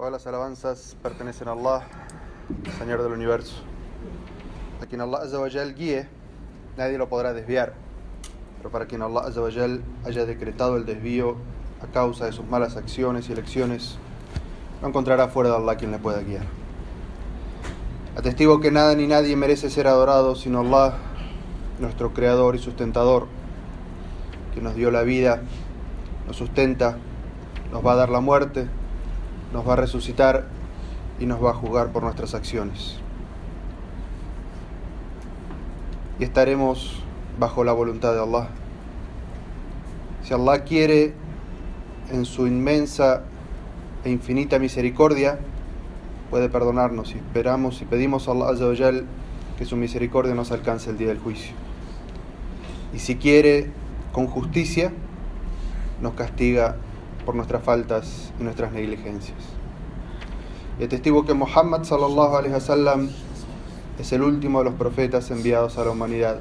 Todas las alabanzas pertenecen a Allah, Señor del universo. A quien Allah Azza wa Jal guíe, nadie lo podrá desviar. Pero para quien Allah Azza wa Jal haya decretado el desvío a causa de sus malas acciones y elecciones, no encontrará fuera de Allah quien le pueda guiar. Atestigo que nada ni nadie merece ser adorado sino Allah, nuestro creador y sustentador, que nos dio la vida, nos sustenta, nos va a dar la muerte, nos va a resucitar y nos va a juzgar por nuestras acciones. Y estaremos bajo la voluntad de Allah. Si Allah quiere, en su inmensa e infinita misericordia, puede perdonarnos y esperamos y pedimos a Allah que su misericordia nos alcance el día del juicio. Y si quiere, con justicia, nos castiga por nuestras faltas y nuestras negligencias. Y testigo que Muhammad sallallahu alaihi wasallam es el último de los profetas enviados a la humanidad.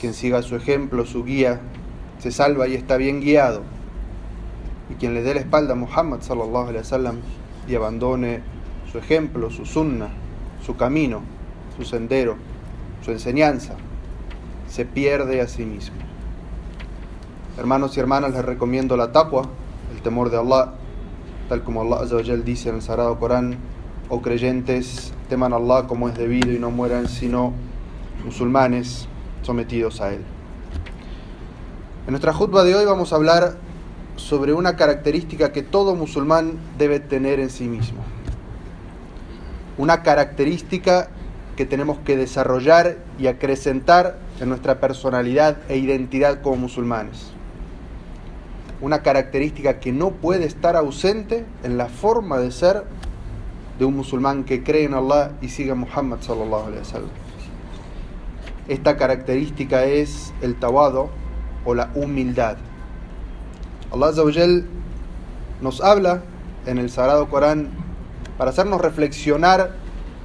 Quien siga su ejemplo, su guía, se salva y está bien guiado. Y quien le dé la espalda a Muhammad sallallahu alaihi wasallam y abandone su ejemplo, su sunna, su camino, su sendero, su enseñanza, se pierde a sí mismo. Hermanos y hermanas, les recomiendo la taqwa, el temor de Allah, tal como Allah Azza wa Jal dice en el Sagrado Corán, oh creyentes, teman a Allah como es debido y no mueran sino musulmanes sometidos a Él. En nuestra jutba de hoy vamos a hablar sobre una característica que todo musulmán debe tener en sí mismo. Una característica que tenemos que desarrollar y acrecentar en nuestra personalidad e identidad como musulmanes una característica que no puede estar ausente en la forma de ser de un musulmán que cree en Allah y sigue a Muhammad sallallahu. Esta característica es el tawado o la humildad. Allah nos habla en el Sagrado Corán para hacernos reflexionar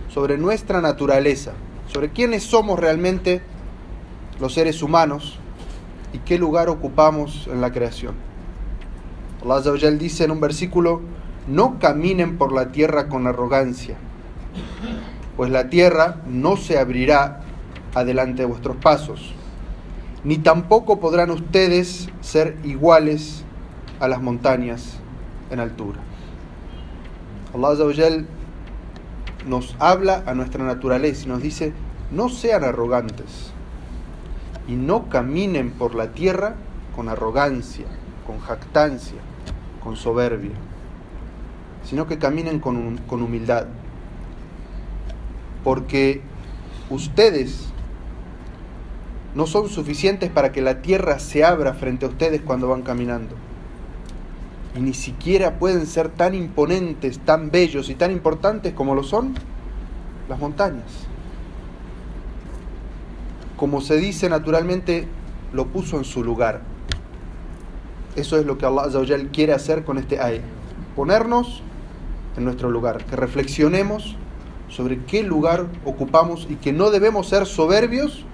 sobre nuestra naturaleza, sobre quiénes somos realmente los seres humanos y qué lugar ocupamos en la creación. Allah Azza dice en un versículo, no caminen por la tierra con arrogancia, pues la tierra no se abrirá adelante de vuestros pasos, ni tampoco podrán ustedes ser iguales a las montañas en altura. Allah nos habla a nuestra naturaleza y nos dice, no sean arrogantes y no caminen por la tierra con arrogancia, con jactancia, con soberbia, sino que caminen con, con humildad. Porque ustedes no son suficientes para que la tierra se abra frente a ustedes cuando van caminando. Y ni siquiera pueden ser tan imponentes, tan bellos y tan importantes como lo son las montañas. Como se dice naturalmente, lo puso en su lugar. Eso es lo que Allah Azawajal quiere hacer con este ay. Ponernos en nuestro lugar, que reflexionemos sobre qué lugar ocupamos y que no debemos ser soberbios,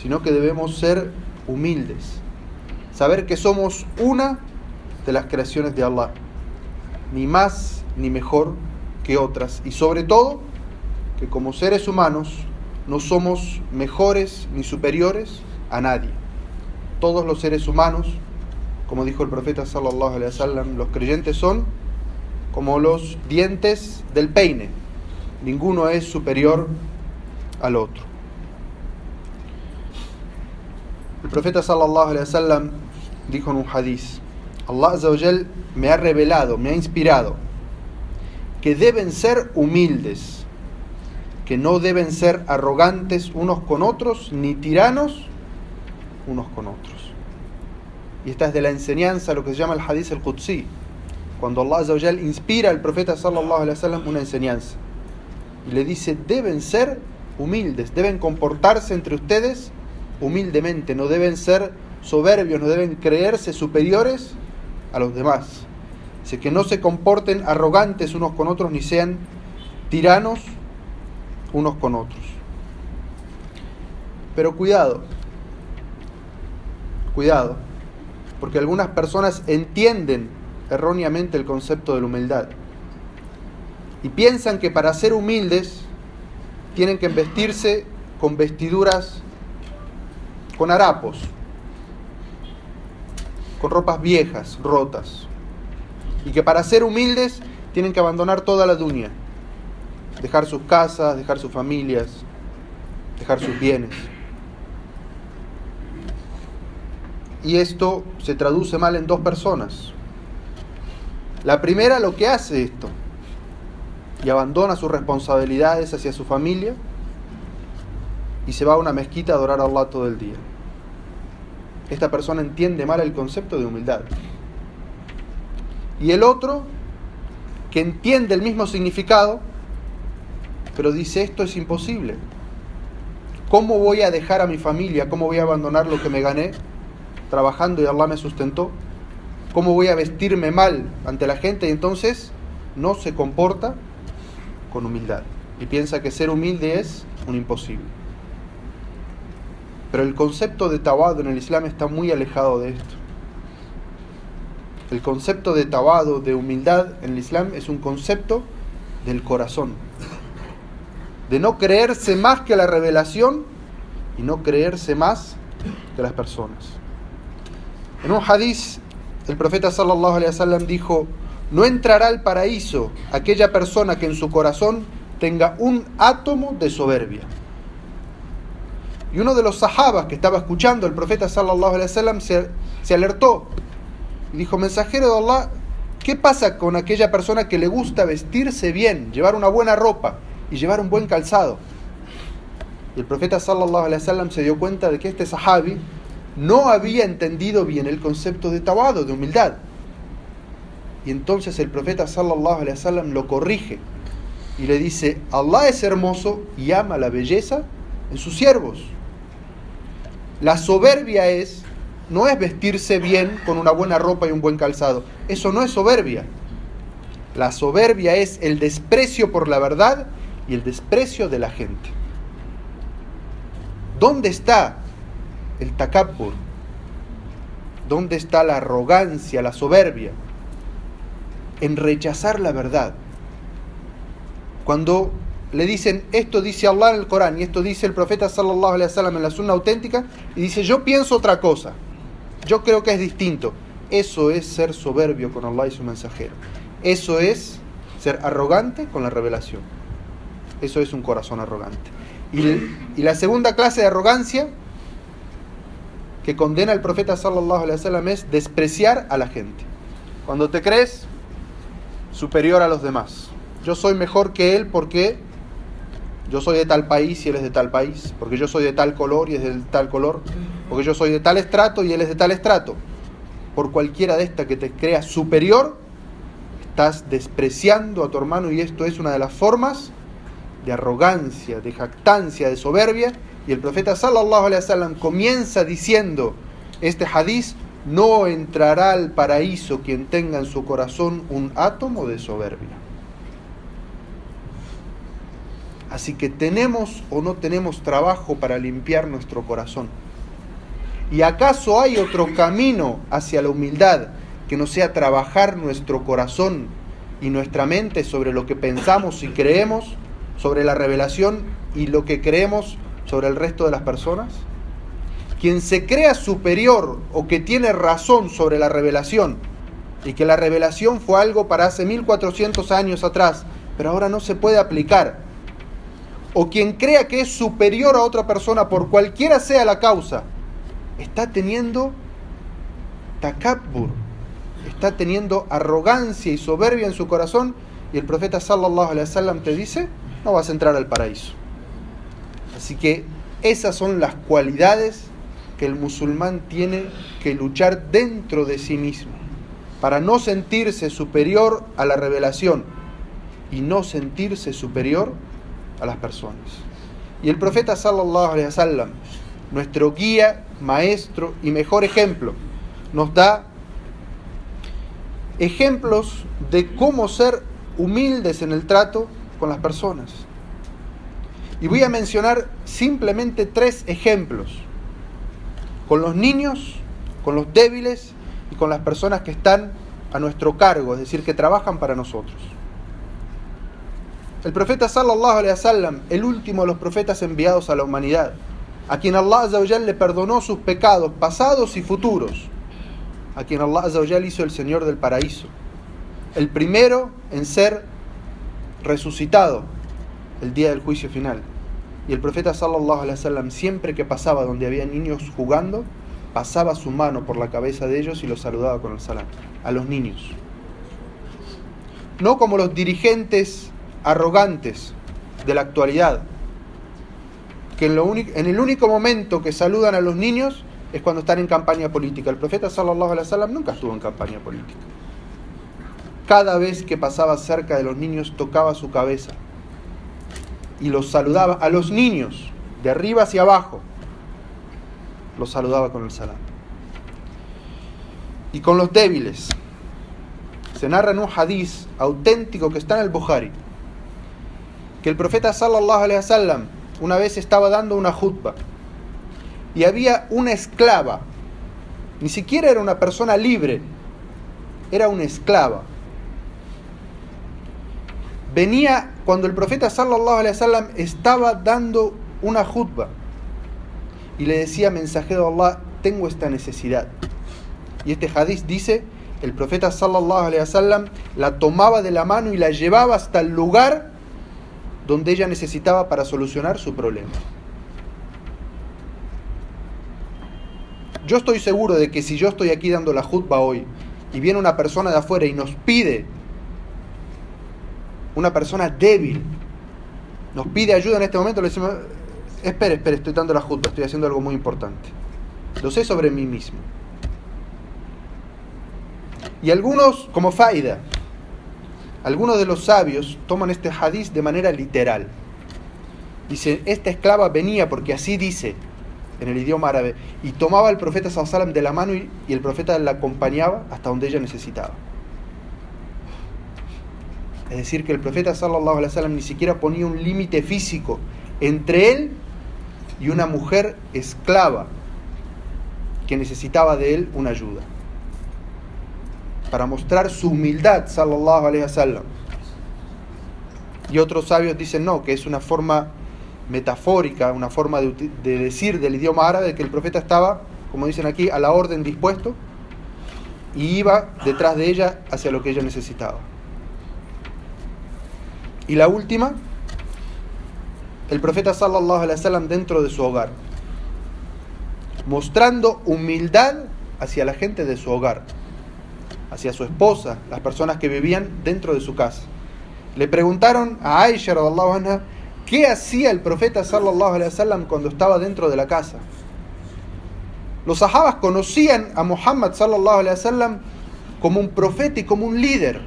sino que debemos ser humildes. Saber que somos una de las creaciones de Allah, ni más ni mejor que otras. Y sobre todo, que como seres humanos no somos mejores ni superiores a nadie. Todos los seres humanos como dijo el profeta sallallahu alaihi wasallam, los creyentes son como los dientes del peine. Ninguno es superior al otro. El profeta sallallahu alaihi wasallam dijo en un hadiz, Allah azawajal me ha revelado, me ha inspirado que deben ser humildes, que no deben ser arrogantes unos con otros ni tiranos unos con otros. Y esta es de la enseñanza, lo que se llama el hadith al-Qudsi. Cuando Allah inspira al profeta sallallahu alaihi wasallam una enseñanza. Y le dice, deben ser humildes, deben comportarse entre ustedes humildemente, no deben ser soberbios, no deben creerse superiores a los demás. Dice que no se comporten arrogantes unos con otros ni sean tiranos unos con otros. Pero cuidado, cuidado, porque algunas personas entienden erróneamente el concepto de la humildad. y piensan que para ser humildes tienen que vestirse con vestiduras con harapos, con ropas viejas, rotas, y que para ser humildes tienen que abandonar toda la dunya, dejar sus casas, dejar sus familias, dejar sus bienes. Y esto se traduce mal en dos personas. La primera lo que hace esto y abandona sus responsabilidades hacia su familia y se va a una mezquita a adorar a Allah todo el día. Esta persona entiende mal el concepto de humildad. Y el otro, que entiende el mismo significado, pero dice esto es imposible. ¿Cómo voy a dejar a mi familia? ¿Cómo voy a abandonar lo que me gané trabajando y Allah me sustentó? ¿Cómo voy a vestirme mal ante la gente? Y entonces no se comporta con humildad y piensa que ser humilde es un imposible. Pero el concepto de tabado en el Islam está muy alejado de esto. El concepto de tabado, de humildad en el Islam es un concepto del corazón. De no creerse más que la revelación y no creerse más que las personas. En un hadiz, el profeta sallallahu alaihi wasallam dijo: No entrará al paraíso aquella persona que en su corazón tenga un átomo de soberbia. Y uno de los sahabas que estaba escuchando el profeta sallallahu alaihi wasallam se, se alertó y dijo, mensajero de Allah, ¿qué pasa con aquella persona que le gusta vestirse bien, llevar una buena ropa y llevar un buen calzado? Y el profeta sallallahu alaihi wasallam se dio cuenta de que este sahabi no había entendido bien el concepto de tabado, de humildad. Y entonces el profeta sallallahu alaihi wasallam lo corrige y le dice, Allah es hermoso y ama la belleza en sus siervos. La soberbia es, no es vestirse bien con una buena ropa y un buen calzado. Eso no es soberbia. La soberbia es el desprecio por la verdad y el desprecio de la gente. ¿Dónde está el takabbur? ¿Dónde está la arrogancia, la soberbia? En rechazar la verdad. Cuando le dicen esto dice Allah en el Corán y esto dice el profeta sallallahu alaihi wasallam en la sunna auténtica y dice yo pienso otra cosa. Yo creo que es distinto. Eso es ser soberbio con Allah y su mensajero. Eso es ser arrogante con la revelación. Eso es un corazón arrogante. Y, y la segunda clase de arrogancia que condena el profeta sallallahu alaihi wasallam es despreciar a la gente. Cuando te crees superior a los demás. Yo soy mejor que él porque yo soy de tal país y él es de tal país, porque yo soy de tal color y es de tal color, porque yo soy de tal estrato y él es de tal estrato. Por cualquiera de estas que te creas superior, estás despreciando a tu hermano y esto es una de las formas de arrogancia, de jactancia, de soberbia. Y el profeta sallallahu alaihi wasallam comienza diciendo este hadiz, no entrará al paraíso quien tenga en su corazón un átomo de soberbia. Así que tenemos o no tenemos trabajo para limpiar nuestro corazón. ¿Y acaso hay otro camino hacia la humildad que no sea trabajar nuestro corazón y nuestra mente sobre lo que pensamos y creemos, sobre la revelación y lo que creemos sobre el resto de las personas? Quien se crea superior o que tiene razón sobre la revelación y que la revelación fue algo para hace 1400 años atrás, pero ahora no se puede aplicar o quien crea que es superior a otra persona por cualquiera sea la causa, está teniendo takabbur, está teniendo arrogancia y soberbia en su corazón y el profeta sallallahu alaihi wasallam te dice, no vas a entrar al paraíso. Así que esas son las cualidades que el musulmán tiene que luchar dentro de sí mismo para no sentirse superior a la revelación y no sentirse superior a las personas. Y el profeta sallallahu alaihi nuestro guía, maestro y mejor ejemplo, nos da ejemplos de cómo ser humildes en el trato con las personas. Y voy a mencionar simplemente tres ejemplos. Con los niños, con los débiles y con las personas que están a nuestro cargo, es decir, que trabajan para nosotros. El profeta sallallahu alaihi wasallam, el último de los profetas enviados a la humanidad, a quien Allah Azzawajal le perdonó sus pecados pasados y futuros, a quien Allah Azzawajal hizo el Señor del paraíso, el primero en ser resucitado el día del juicio final. Y el profeta sallallahu alaihi wasallam siempre que pasaba donde había niños jugando, pasaba su mano por la cabeza de ellos y los saludaba con el salam a los niños. No como los dirigentes arrogantes de la actualidad, que en, lo en el único momento que saludan a los niños es cuando están en campaña política. El profeta sallallahu alaihi wasallam nunca estuvo en campaña política. Cada vez que pasaba cerca de los niños tocaba su cabeza y los saludaba a los niños de arriba hacia abajo. Los saludaba con el salam. Y con los débiles. Se narra en un hadiz auténtico que está en el Bukhari que el profeta sallallahu alaihi wasallam una vez estaba dando una jutba y había una esclava, ni siquiera era una persona libre, era una esclava. Venía cuando el profeta sallallahu alaihi estaba dando una jutba y le decía, mensajero Allah, tengo esta necesidad. Y este hadith dice, el profeta sallallahu alaihi la tomaba de la mano y la llevaba hasta el lugar donde ella necesitaba para solucionar su problema. Yo estoy seguro de que si yo estoy aquí dando la jutba hoy y viene una persona de afuera y nos pide, una persona débil, nos pide ayuda en este momento, le decimos, espere, espere, estoy dando la jutba, estoy haciendo algo muy importante. Lo sé sobre mí mismo. Y algunos, como Faida, algunos de los sabios toman este hadiz de manera literal. Dice, esta esclava venía porque así dice en el idioma árabe, y tomaba al profeta sallam de la mano y, el profeta la acompañaba hasta donde ella necesitaba. Es decir, que el profeta sallallahu alaihi wasallam ni siquiera ponía un límite físico entre él y una mujer esclava que necesitaba de él una ayuda para mostrar su humildad, sallallahu alaihi wasallam. Y otros sabios dicen no, que es una forma metafórica, una forma de, de, decir del idioma árabe que el profeta estaba, como dicen aquí, a la orden dispuesto y iba detrás de ella hacia lo que ella necesitaba. Y la última, el profeta sallallahu alaihi wasallam dentro de su hogar, mostrando humildad hacia la gente de su hogar hacia su esposa, las personas que vivían dentro de su casa. Le preguntaron a Aisha anha, qué hacía el profeta sallallahu alaihi wasallam cuando estaba dentro de la casa. Los sahabas conocían a Muhammad sallallahu alaihi wasallam como un profeta y como un líder.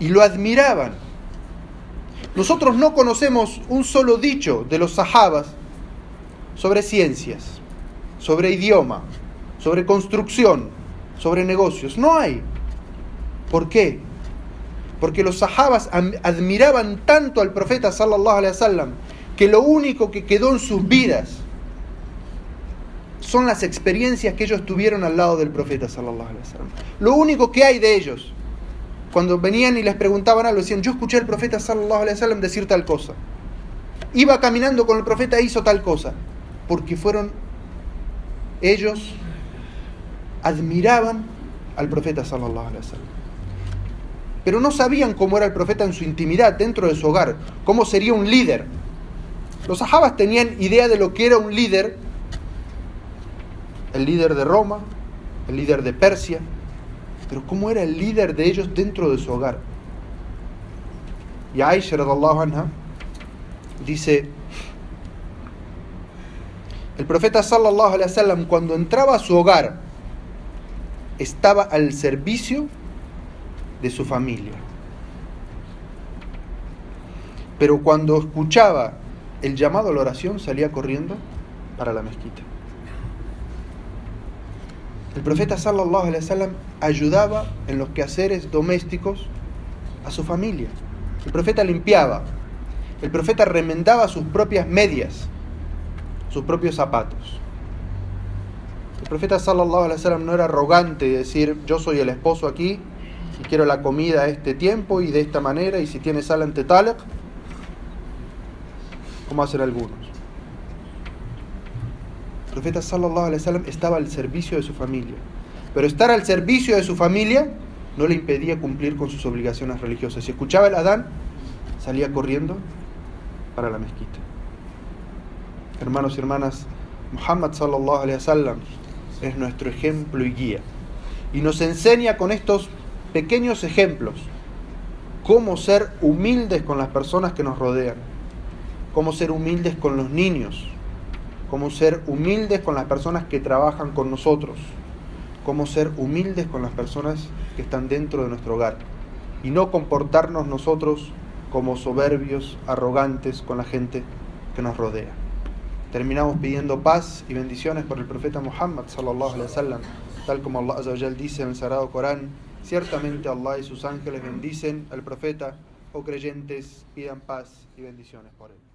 Y lo admiraban. Nosotros no conocemos un solo dicho de los sahabas sobre ciencias, sobre idioma, sobre construcción, sobre negocios. No hay. ¿Por qué? Porque los sahabas admiraban tanto al profeta sallallahu alaihi wasallam que lo único que quedó en sus vidas son las experiencias que ellos tuvieron al lado del profeta sallallahu alaihi wasallam. Lo único que hay de ellos cuando venían y les preguntaban algo decían, "Yo escuché al profeta sallallahu alaihi wasallam decir tal cosa." Iba caminando con el profeta e hizo tal cosa, porque fueron ellos admiraban al profeta sallallahu alaihi wasallam. Pero no sabían cómo era el profeta en su intimidad, dentro de su hogar, cómo sería un líder. Los sahabas tenían idea de lo que era un líder, el líder de Roma, el líder de Persia, pero cómo era el líder de ellos dentro de su hogar. Y Aisha anha dice, el profeta sallallahu alaihi wasallam cuando entraba a su hogar, estaba al servicio de su familia. Pero cuando escuchaba el llamado a la oración salía corriendo para la mezquita. El profeta sallallahu alaihi wasallam ayudaba en los quehaceres domésticos a su familia. El profeta limpiaba. El profeta remendaba sus propias medias, sus propios zapatos. El profeta sallallahu alaihi wasallam no era arrogante y decir, yo soy el esposo aquí y quiero la comida a este tiempo y de esta manera, y si tiene sal ante talaq, como hacen algunos. El profeta sallallahu alaihi wasallam estaba al servicio de su familia, pero estar al servicio de su familia no le impedía cumplir con sus obligaciones religiosas. Si escuchaba el Adán, salía corriendo para la mezquita. Hermanos y hermanas, Muhammad sallallahu alaihi wasallam es nuestro ejemplo y guía. Y nos enseña con estos pequeños ejemplos cómo ser humildes con las personas que nos rodean, cómo ser humildes con los niños, cómo ser humildes con las personas que trabajan con nosotros, cómo ser humildes con las personas que están dentro de nuestro hogar y no comportarnos nosotros como soberbios, arrogantes con la gente que nos rodea. Terminamos pidiendo paz y bendiciones por el profeta Muhammad sallallahu alaihi wasallam, tal como Allah azza wa jal dice en el Sagrado Corán, ciertamente Allah y sus ángeles bendicen al profeta o creyentes pidan paz y bendiciones por él.